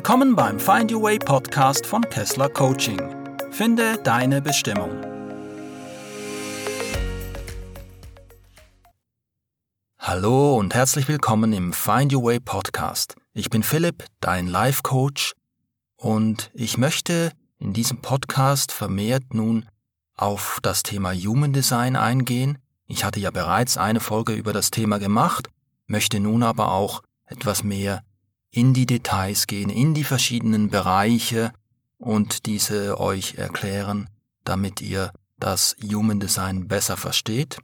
Willkommen beim Find Your Way Podcast von Kessler Coaching. Finde deine Bestimmung. Hallo und herzlich willkommen im Find Your Way Podcast. Ich bin Philipp, dein Life Coach, und ich möchte in diesem Podcast vermehrt nun auf das Thema Human Design eingehen. Ich hatte ja bereits eine Folge über das Thema gemacht, möchte nun aber auch etwas mehr in die Details gehen, in die verschiedenen Bereiche und diese euch erklären, damit ihr das Human Design besser versteht.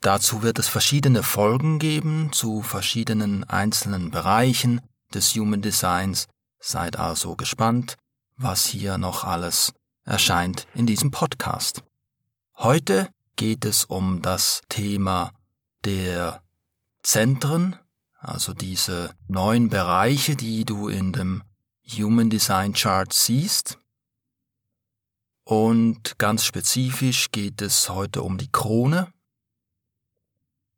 Dazu wird es verschiedene Folgen geben zu verschiedenen einzelnen Bereichen des Human Designs. Seid also gespannt, was hier noch alles erscheint in diesem Podcast. Heute geht es um das Thema der Zentren also diese neun Bereiche, die du in dem Human Design Chart siehst. Und ganz spezifisch geht es heute um die Krone.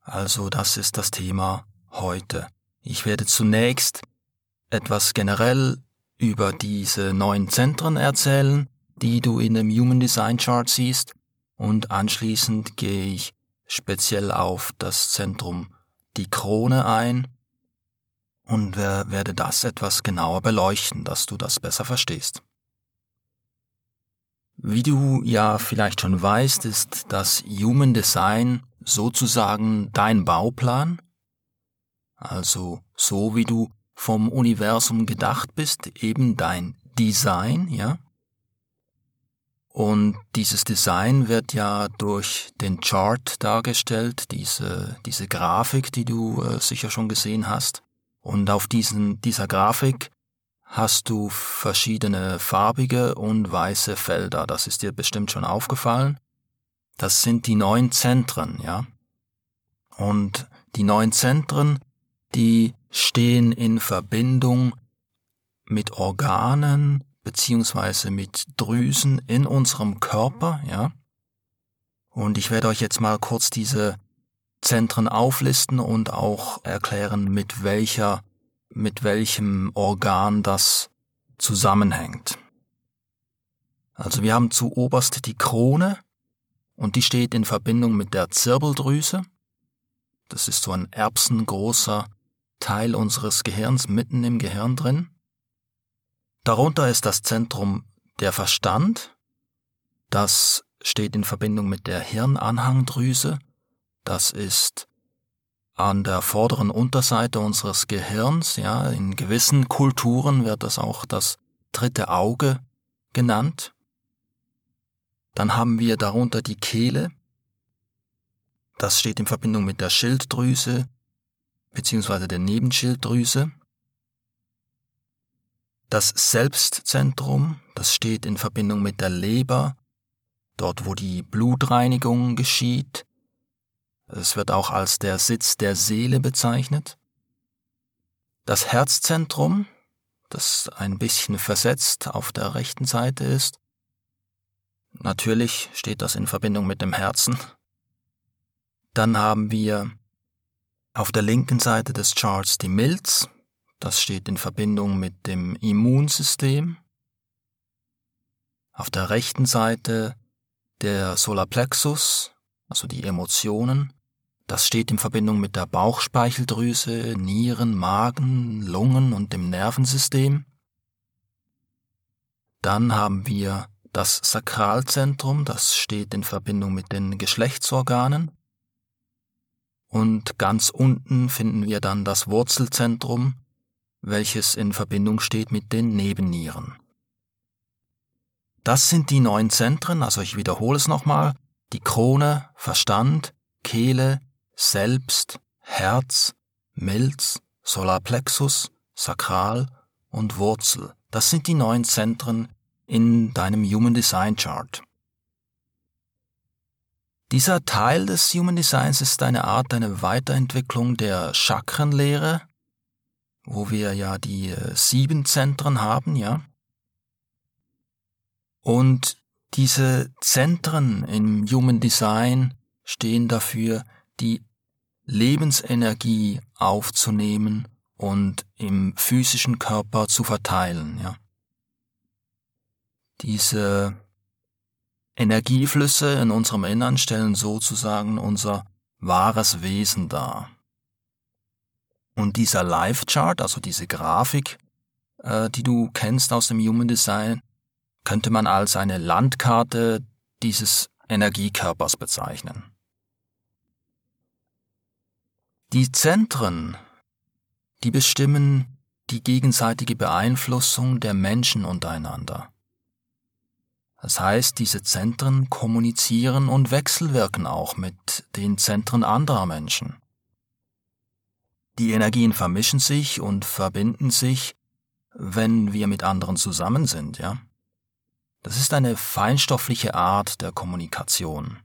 Also das ist das Thema heute. Ich werde zunächst etwas generell über diese neun Zentren erzählen, die du in dem Human Design Chart siehst, und anschließend gehe ich speziell auf das Zentrum die Krone ein und werde das etwas genauer beleuchten, dass du das besser verstehst. Wie du ja vielleicht schon weißt, ist das Human Design sozusagen dein Bauplan, also so wie du vom Universum gedacht bist, eben dein Design, ja? Und dieses Design wird ja durch den Chart dargestellt, diese, diese Grafik, die du äh, sicher schon gesehen hast. Und auf diesen, dieser Grafik hast du verschiedene farbige und weiße Felder. Das ist dir bestimmt schon aufgefallen. Das sind die neun Zentren, ja. Und die neun Zentren, die stehen in Verbindung mit Organen beziehungsweise mit Drüsen in unserem Körper, ja. Und ich werde euch jetzt mal kurz diese Zentren auflisten und auch erklären, mit welcher, mit welchem Organ das zusammenhängt. Also wir haben zu oberst die Krone und die steht in Verbindung mit der Zirbeldrüse. Das ist so ein erbsengroßer Teil unseres Gehirns mitten im Gehirn drin. Darunter ist das Zentrum der Verstand. Das steht in Verbindung mit der Hirnanhangdrüse. Das ist an der vorderen Unterseite unseres Gehirns, ja, in gewissen Kulturen wird das auch das dritte Auge genannt. Dann haben wir darunter die Kehle. Das steht in Verbindung mit der Schilddrüse beziehungsweise der Nebenschilddrüse. Das Selbstzentrum, das steht in Verbindung mit der Leber, dort wo die Blutreinigung geschieht, es wird auch als der Sitz der Seele bezeichnet. Das Herzzentrum, das ein bisschen versetzt auf der rechten Seite ist. Natürlich steht das in Verbindung mit dem Herzen. Dann haben wir auf der linken Seite des Charts die Milz, das steht in Verbindung mit dem Immunsystem. Auf der rechten Seite der Solarplexus, also die Emotionen. Das steht in Verbindung mit der Bauchspeicheldrüse, Nieren, Magen, Lungen und dem Nervensystem. Dann haben wir das Sakralzentrum, das steht in Verbindung mit den Geschlechtsorganen. Und ganz unten finden wir dann das Wurzelzentrum, welches in Verbindung steht mit den Nebennieren. Das sind die neun Zentren, also ich wiederhole es nochmal, die Krone, Verstand, Kehle, selbst, Herz, Milz, Solarplexus, Sakral und Wurzel. Das sind die neun Zentren in deinem Human Design Chart. Dieser Teil des Human Designs ist eine Art eine Weiterentwicklung der Chakrenlehre, wo wir ja die äh, sieben Zentren haben, ja. Und diese Zentren im Human Design stehen dafür, die Lebensenergie aufzunehmen und im physischen Körper zu verteilen, ja. Diese Energieflüsse in unserem Innern stellen sozusagen unser wahres Wesen dar. Und dieser Life Chart, also diese Grafik, äh, die du kennst aus dem Human Design, könnte man als eine Landkarte dieses Energiekörpers bezeichnen. Die Zentren, die bestimmen die gegenseitige Beeinflussung der Menschen untereinander. Das heißt, diese Zentren kommunizieren und wechselwirken auch mit den Zentren anderer Menschen. Die Energien vermischen sich und verbinden sich, wenn wir mit anderen zusammen sind, ja. Das ist eine feinstoffliche Art der Kommunikation.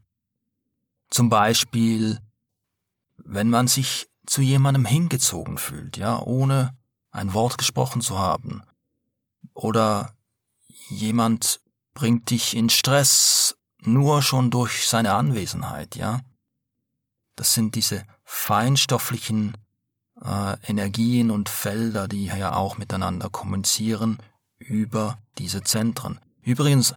Zum Beispiel wenn man sich zu jemandem hingezogen fühlt, ja, ohne ein Wort gesprochen zu haben, oder jemand bringt dich in Stress nur schon durch seine Anwesenheit, ja. Das sind diese feinstofflichen äh, Energien und Felder, die ja auch miteinander kommunizieren über diese Zentren. Übrigens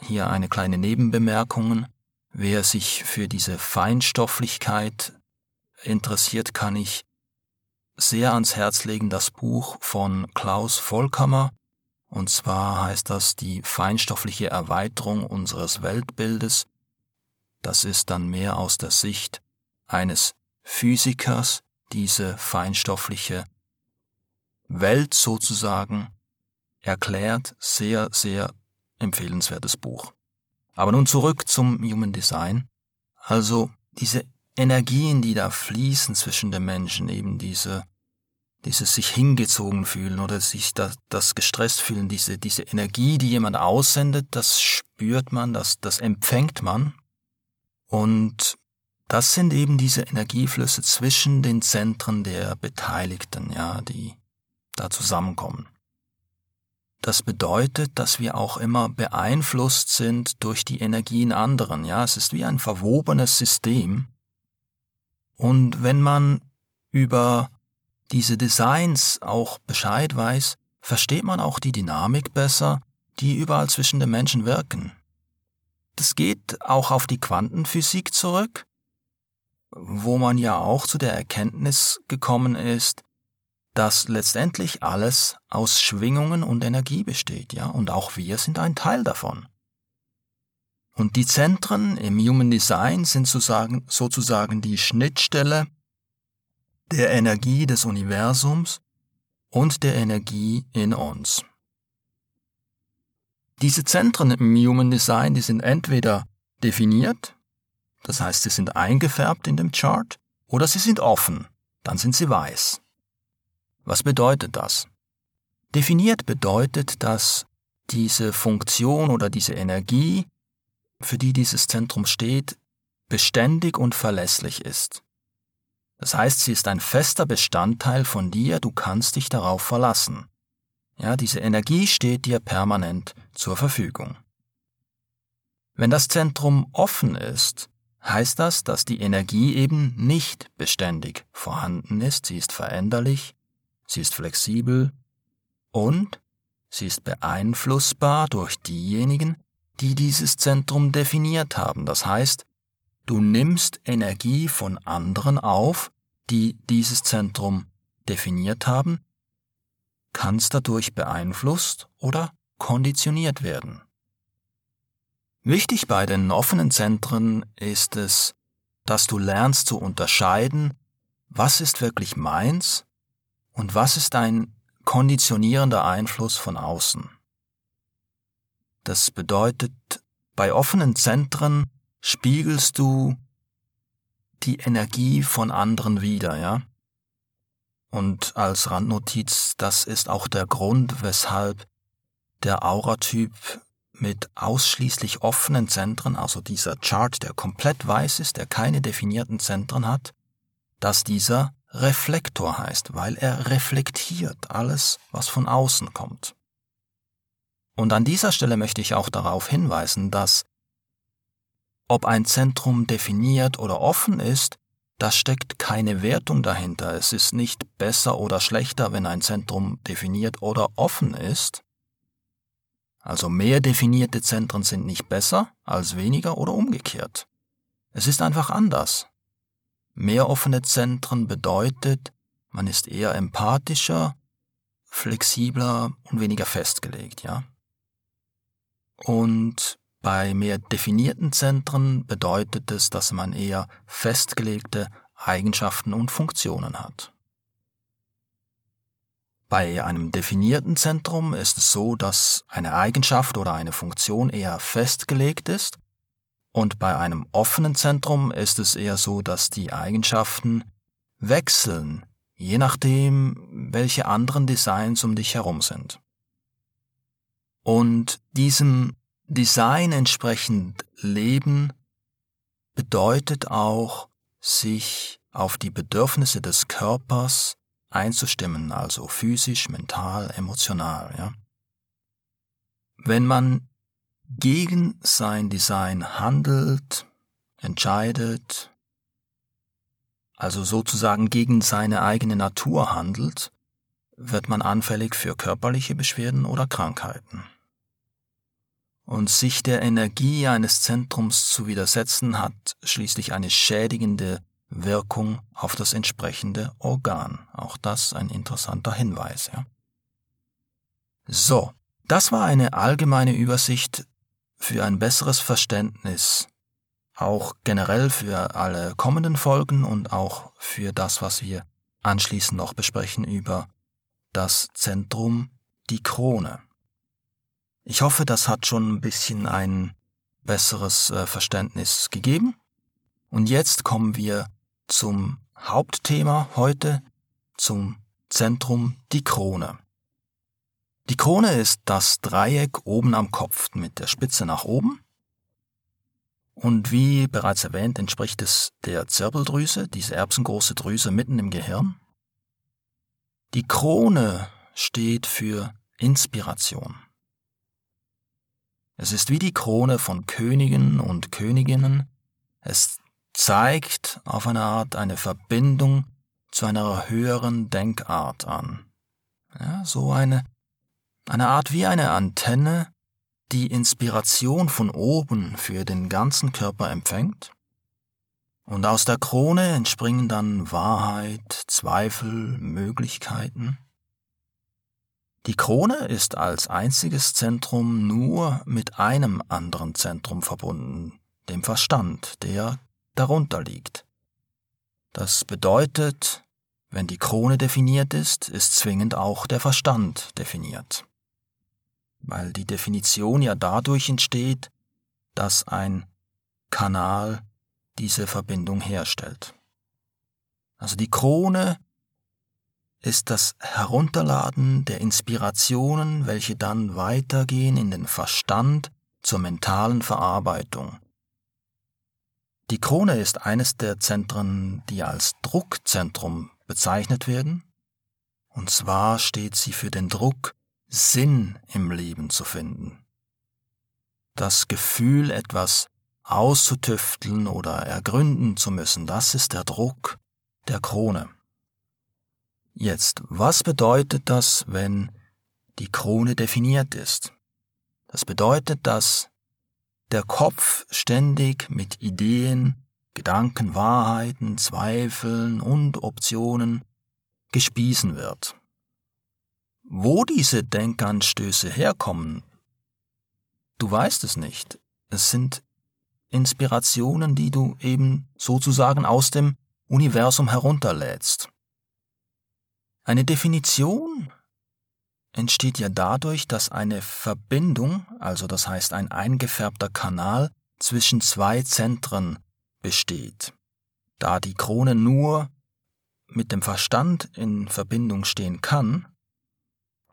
hier eine kleine Nebenbemerkung. Wer sich für diese Feinstofflichkeit interessiert, kann ich sehr ans Herz legen das Buch von Klaus Vollkammer, und zwar heißt das die feinstoffliche Erweiterung unseres Weltbildes. Das ist dann mehr aus der Sicht eines Physikers, diese feinstoffliche Welt sozusagen erklärt. Sehr, sehr empfehlenswertes Buch. Aber nun zurück zum Human Design. Also diese Energien, die da fließen zwischen den Menschen, eben diese, dieses sich hingezogen fühlen oder sich das, das gestresst fühlen, diese, diese Energie, die jemand aussendet, das spürt man, das, das empfängt man. Und das sind eben diese Energieflüsse zwischen den Zentren der Beteiligten, ja, die da zusammenkommen. Das bedeutet, dass wir auch immer beeinflusst sind durch die Energien anderen, ja, es ist wie ein verwobenes System, und wenn man über diese Designs auch Bescheid weiß, versteht man auch die Dynamik besser, die überall zwischen den Menschen wirken. Das geht auch auf die Quantenphysik zurück, wo man ja auch zu der Erkenntnis gekommen ist, dass letztendlich alles aus Schwingungen und Energie besteht, ja, und auch wir sind ein Teil davon. Und die Zentren im Human Design sind sozusagen, sozusagen die Schnittstelle der Energie des Universums und der Energie in uns. Diese Zentren im Human Design, die sind entweder definiert, das heißt, sie sind eingefärbt in dem Chart, oder sie sind offen, dann sind sie weiß. Was bedeutet das? Definiert bedeutet, dass diese Funktion oder diese Energie für die dieses Zentrum steht, beständig und verlässlich ist. Das heißt, sie ist ein fester Bestandteil von dir, du kannst dich darauf verlassen. Ja, diese Energie steht dir permanent zur Verfügung. Wenn das Zentrum offen ist, heißt das, dass die Energie eben nicht beständig vorhanden ist, sie ist veränderlich, sie ist flexibel und sie ist beeinflussbar durch diejenigen, die dieses Zentrum definiert haben. Das heißt, du nimmst Energie von anderen auf, die dieses Zentrum definiert haben, kannst dadurch beeinflusst oder konditioniert werden. Wichtig bei den offenen Zentren ist es, dass du lernst zu unterscheiden, was ist wirklich meins und was ist ein konditionierender Einfluss von außen. Das bedeutet, bei offenen Zentren spiegelst du die Energie von anderen wieder, ja? Und als Randnotiz, das ist auch der Grund, weshalb der Auratyp mit ausschließlich offenen Zentren, also dieser Chart, der komplett weiß ist, der keine definierten Zentren hat, dass dieser Reflektor heißt, weil er reflektiert alles, was von außen kommt. Und an dieser Stelle möchte ich auch darauf hinweisen, dass ob ein Zentrum definiert oder offen ist, da steckt keine Wertung dahinter. Es ist nicht besser oder schlechter, wenn ein Zentrum definiert oder offen ist. Also mehr definierte Zentren sind nicht besser als weniger oder umgekehrt. Es ist einfach anders. Mehr offene Zentren bedeutet, man ist eher empathischer, flexibler und weniger festgelegt, ja. Und bei mehr definierten Zentren bedeutet es, dass man eher festgelegte Eigenschaften und Funktionen hat. Bei einem definierten Zentrum ist es so, dass eine Eigenschaft oder eine Funktion eher festgelegt ist, und bei einem offenen Zentrum ist es eher so, dass die Eigenschaften wechseln, je nachdem, welche anderen Designs um dich herum sind. Und diesem Design entsprechend leben bedeutet auch, sich auf die Bedürfnisse des Körpers einzustimmen, also physisch, mental, emotional, ja. Wenn man gegen sein Design handelt, entscheidet, also sozusagen gegen seine eigene Natur handelt, wird man anfällig für körperliche Beschwerden oder Krankheiten. Und sich der Energie eines Zentrums zu widersetzen hat schließlich eine schädigende Wirkung auf das entsprechende Organ. Auch das ein interessanter Hinweis. Ja. So, das war eine allgemeine Übersicht für ein besseres Verständnis, auch generell für alle kommenden Folgen und auch für das, was wir anschließend noch besprechen über das Zentrum, die Krone. Ich hoffe, das hat schon ein bisschen ein besseres äh, Verständnis gegeben. Und jetzt kommen wir zum Hauptthema heute, zum Zentrum, die Krone. Die Krone ist das Dreieck oben am Kopf mit der Spitze nach oben. Und wie bereits erwähnt, entspricht es der Zirbeldrüse, diese erbsengroße Drüse mitten im Gehirn. Die Krone steht für Inspiration. Es ist wie die Krone von Königen und Königinnen. Es zeigt auf eine Art eine Verbindung zu einer höheren Denkart an. Ja, so eine, eine Art wie eine Antenne, die Inspiration von oben für den ganzen Körper empfängt. Und aus der Krone entspringen dann Wahrheit, Zweifel, Möglichkeiten. Die Krone ist als einziges Zentrum nur mit einem anderen Zentrum verbunden, dem Verstand, der darunter liegt. Das bedeutet, wenn die Krone definiert ist, ist zwingend auch der Verstand definiert. Weil die Definition ja dadurch entsteht, dass ein Kanal diese Verbindung herstellt. Also die Krone ist das Herunterladen der Inspirationen, welche dann weitergehen in den Verstand zur mentalen Verarbeitung. Die Krone ist eines der Zentren, die als Druckzentrum bezeichnet werden, und zwar steht sie für den Druck, Sinn im Leben zu finden. Das Gefühl, etwas auszutüfteln oder ergründen zu müssen, das ist der Druck der Krone. Jetzt, was bedeutet das, wenn die Krone definiert ist? Das bedeutet, dass der Kopf ständig mit Ideen, Gedanken, Wahrheiten, Zweifeln und Optionen gespiesen wird. Wo diese Denkanstöße herkommen, du weißt es nicht. Es sind Inspirationen, die du eben sozusagen aus dem Universum herunterlädst. Eine Definition entsteht ja dadurch, dass eine Verbindung, also das heißt ein eingefärbter Kanal, zwischen zwei Zentren besteht. Da die Krone nur mit dem Verstand in Verbindung stehen kann,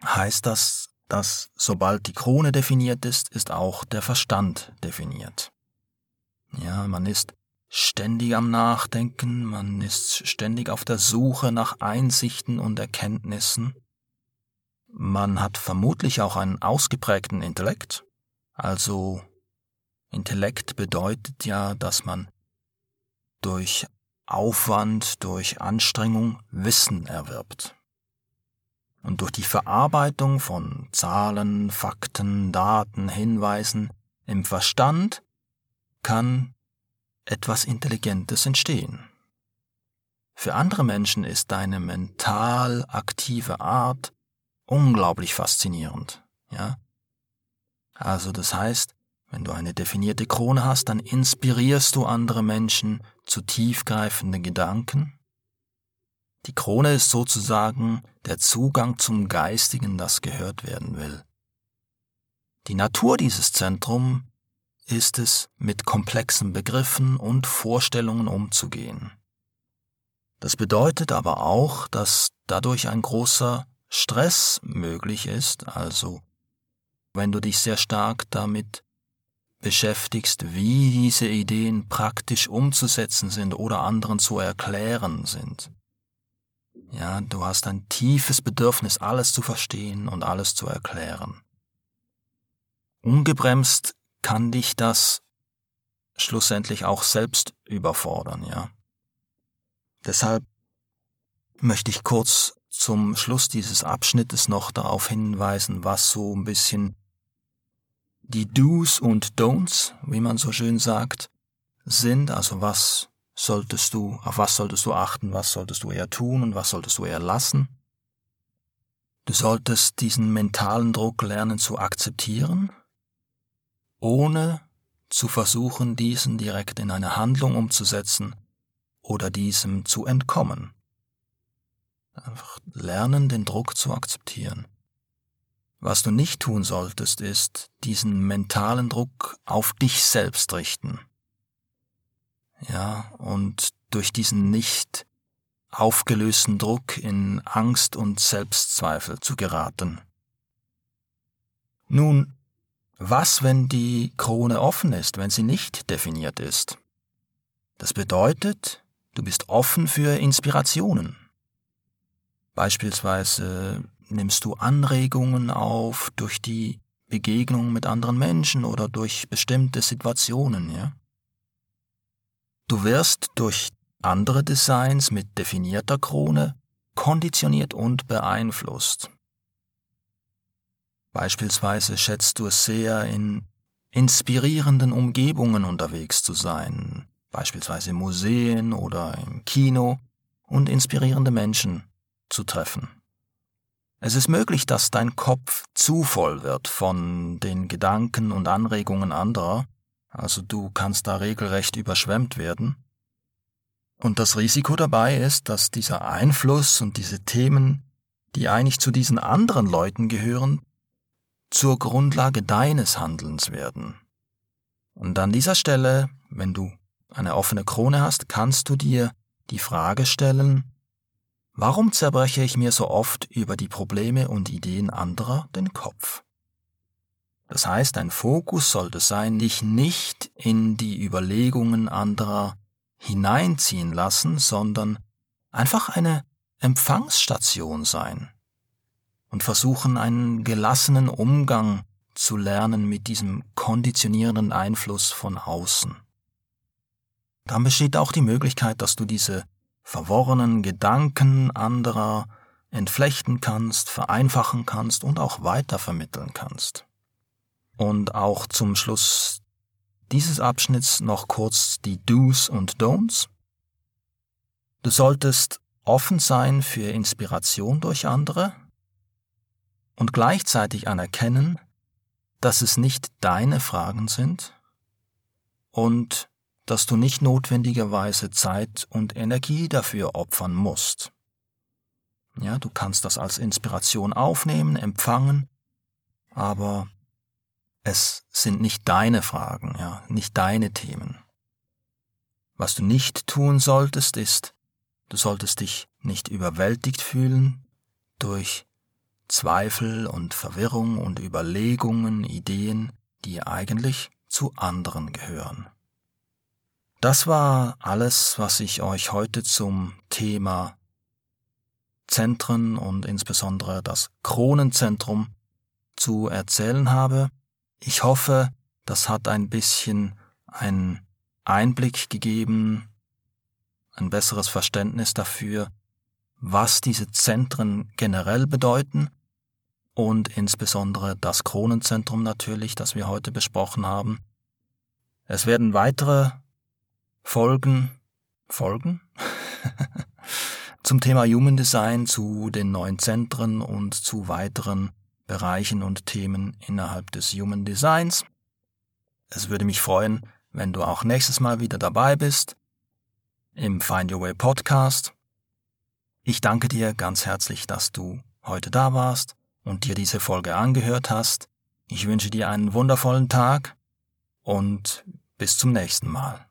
heißt das, dass sobald die Krone definiert ist, ist auch der Verstand definiert. Ja, man ist ständig am Nachdenken, man ist ständig auf der Suche nach Einsichten und Erkenntnissen. Man hat vermutlich auch einen ausgeprägten Intellekt. Also Intellekt bedeutet ja, dass man durch Aufwand, durch Anstrengung Wissen erwirbt. Und durch die Verarbeitung von Zahlen, Fakten, Daten, Hinweisen im Verstand kann etwas Intelligentes entstehen. Für andere Menschen ist deine mental aktive Art unglaublich faszinierend, ja? Also das heißt, wenn du eine definierte Krone hast, dann inspirierst du andere Menschen zu tiefgreifenden Gedanken. Die Krone ist sozusagen der Zugang zum Geistigen, das gehört werden will. Die Natur dieses Zentrum ist es, mit komplexen Begriffen und Vorstellungen umzugehen. Das bedeutet aber auch, dass dadurch ein großer Stress möglich ist, also wenn du dich sehr stark damit beschäftigst, wie diese Ideen praktisch umzusetzen sind oder anderen zu erklären sind. Ja, du hast ein tiefes Bedürfnis, alles zu verstehen und alles zu erklären. Ungebremst kann dich das schlussendlich auch selbst überfordern, ja. Deshalb möchte ich kurz zum Schluss dieses Abschnittes noch darauf hinweisen, was so ein bisschen die Do's und Don'ts, wie man so schön sagt, sind, also was solltest du, auf was solltest du achten, was solltest du eher tun und was solltest du eher lassen. Du solltest diesen mentalen Druck lernen zu akzeptieren, ohne zu versuchen, diesen direkt in eine Handlung umzusetzen oder diesem zu entkommen. Einfach lernen, den Druck zu akzeptieren. Was du nicht tun solltest, ist diesen mentalen Druck auf dich selbst richten. Ja, und durch diesen nicht aufgelösten Druck in Angst und Selbstzweifel zu geraten. Nun, was, wenn die Krone offen ist, wenn sie nicht definiert ist? Das bedeutet, du bist offen für Inspirationen. Beispielsweise nimmst du Anregungen auf durch die Begegnung mit anderen Menschen oder durch bestimmte Situationen, ja? Du wirst durch andere Designs mit definierter Krone konditioniert und beeinflusst. Beispielsweise schätzt du es sehr, in inspirierenden Umgebungen unterwegs zu sein, beispielsweise Museen oder im Kino, und inspirierende Menschen zu treffen. Es ist möglich, dass dein Kopf zu voll wird von den Gedanken und Anregungen anderer, also du kannst da regelrecht überschwemmt werden. Und das Risiko dabei ist, dass dieser Einfluss und diese Themen, die eigentlich zu diesen anderen Leuten gehören, zur Grundlage deines Handelns werden. Und an dieser Stelle, wenn du eine offene Krone hast, kannst du dir die Frage stellen, Warum zerbreche ich mir so oft über die Probleme und Ideen anderer den Kopf? Das heißt, dein Fokus sollte sein, dich nicht in die Überlegungen anderer hineinziehen lassen, sondern einfach eine Empfangsstation sein und versuchen, einen gelassenen Umgang zu lernen mit diesem konditionierenden Einfluss von außen. Dann besteht auch die Möglichkeit, dass du diese verworrenen Gedanken anderer entflechten kannst, vereinfachen kannst und auch weitervermitteln kannst. Und auch zum Schluss dieses Abschnitts noch kurz die Do's und Don'ts. Du solltest offen sein für Inspiration durch andere und gleichzeitig anerkennen, dass es nicht deine Fragen sind und dass du nicht notwendigerweise Zeit und Energie dafür opfern musst. Ja, du kannst das als Inspiration aufnehmen, empfangen, aber es sind nicht deine Fragen, ja, nicht deine Themen. Was du nicht tun solltest, ist, du solltest dich nicht überwältigt fühlen durch Zweifel und Verwirrung und Überlegungen, Ideen, die eigentlich zu anderen gehören. Das war alles, was ich euch heute zum Thema Zentren und insbesondere das Kronenzentrum zu erzählen habe. Ich hoffe, das hat ein bisschen einen Einblick gegeben, ein besseres Verständnis dafür, was diese Zentren generell bedeuten und insbesondere das Kronenzentrum natürlich, das wir heute besprochen haben. Es werden weitere Folgen, Folgen zum Thema Human Design, zu den neuen Zentren und zu weiteren Bereichen und Themen innerhalb des Human Designs. Es würde mich freuen, wenn du auch nächstes Mal wieder dabei bist im Find Your Way Podcast. Ich danke dir ganz herzlich, dass du heute da warst und dir diese Folge angehört hast. Ich wünsche dir einen wundervollen Tag und bis zum nächsten Mal.